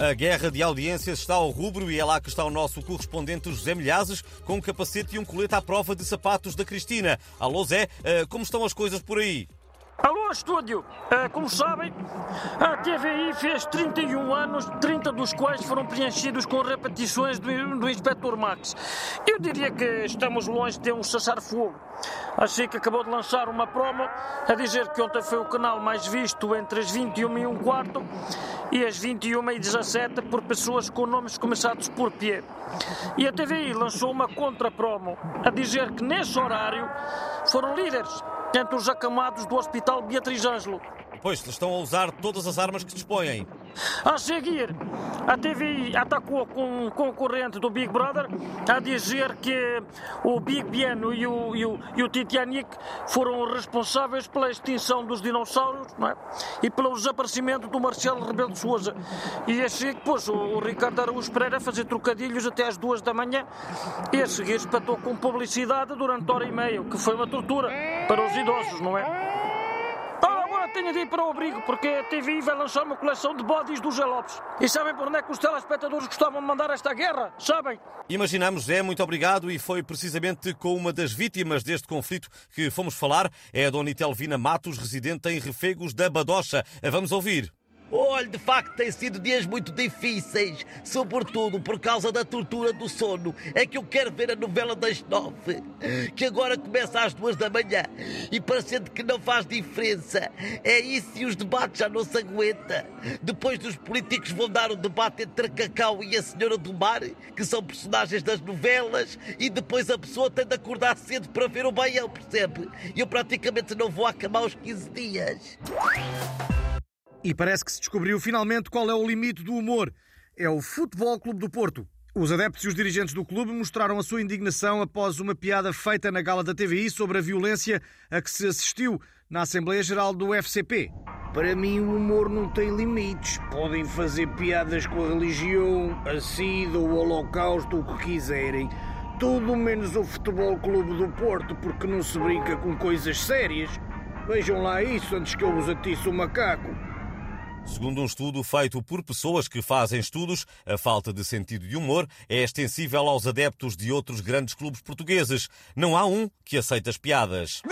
A guerra de audiências está ao rubro e é lá que está o nosso correspondente José Milhazes, com um capacete e um colete à prova de sapatos da Cristina. Alô Zé, eh, como estão as coisas por aí? Alô, estúdio! Uh, como sabem, a TVI fez 31 anos, 30 dos quais foram preenchidos com repetições do, do Inspector Max. Eu diria que estamos longe de um cessar-fogo. A SIC acabou de lançar uma promo a dizer que ontem foi o canal mais visto entre as 21 e um quarto e as 21 e 17 por pessoas com nomes começados por P. E a TVI lançou uma contra-promo a dizer que nesse horário foram líderes entre os acamados do Hospital Beatriz Ângelo. Pois, estão a usar todas as armas que dispõem. A seguir, a TVI atacou com um concorrente do Big Brother a dizer que o Big Ben e o, e o, e o Titanic foram responsáveis pela extinção dos dinossauros é? e pelo desaparecimento do Marcelo Rebelo de Souza. E assim, pois, o, o Ricardo Araújo Pereira a fazer trocadilhos até às duas da manhã e a seguir espatou com publicidade durante hora e meia, que foi uma tortura para os idosos, não é? Tenho de ir para o abrigo, porque a TVI vai lançar uma coleção de bodies dos Gelopes. E sabem por onde é que os telespectadores gostavam de mandar esta guerra? Sabem? Imaginamos, é muito obrigado, e foi precisamente com uma das vítimas deste conflito que fomos falar. É a Dona Itelvina Matos, residente em Refegos da Badocha. Vamos ouvir. Olha, de facto, têm sido dias muito difíceis, sobretudo por causa da tortura do sono. É que eu quero ver a novela das nove, que agora começa às duas da manhã, e parecendo que não faz diferença. É isso e os debates já não se aguenta. Depois dos políticos vão dar o debate entre a Cacau e a Senhora do Mar, que são personagens das novelas, e depois a pessoa tem de acordar cedo para ver o baião, percebe? Eu praticamente não vou acamar os 15 dias. E parece que se descobriu finalmente qual é o limite do humor. É o Futebol Clube do Porto. Os adeptos e os dirigentes do clube mostraram a sua indignação após uma piada feita na gala da TVI sobre a violência a que se assistiu na Assembleia Geral do FCP. Para mim, o humor não tem limites. Podem fazer piadas com a religião, a SIDA, o Holocausto, o que quiserem. Tudo menos o Futebol Clube do Porto, porque não se brinca com coisas sérias. Vejam lá isso antes que eu vos atiço o macaco. Segundo um estudo feito por pessoas que fazem estudos, a falta de sentido de humor é extensível aos adeptos de outros grandes clubes portugueses. Não há um que aceite as piadas.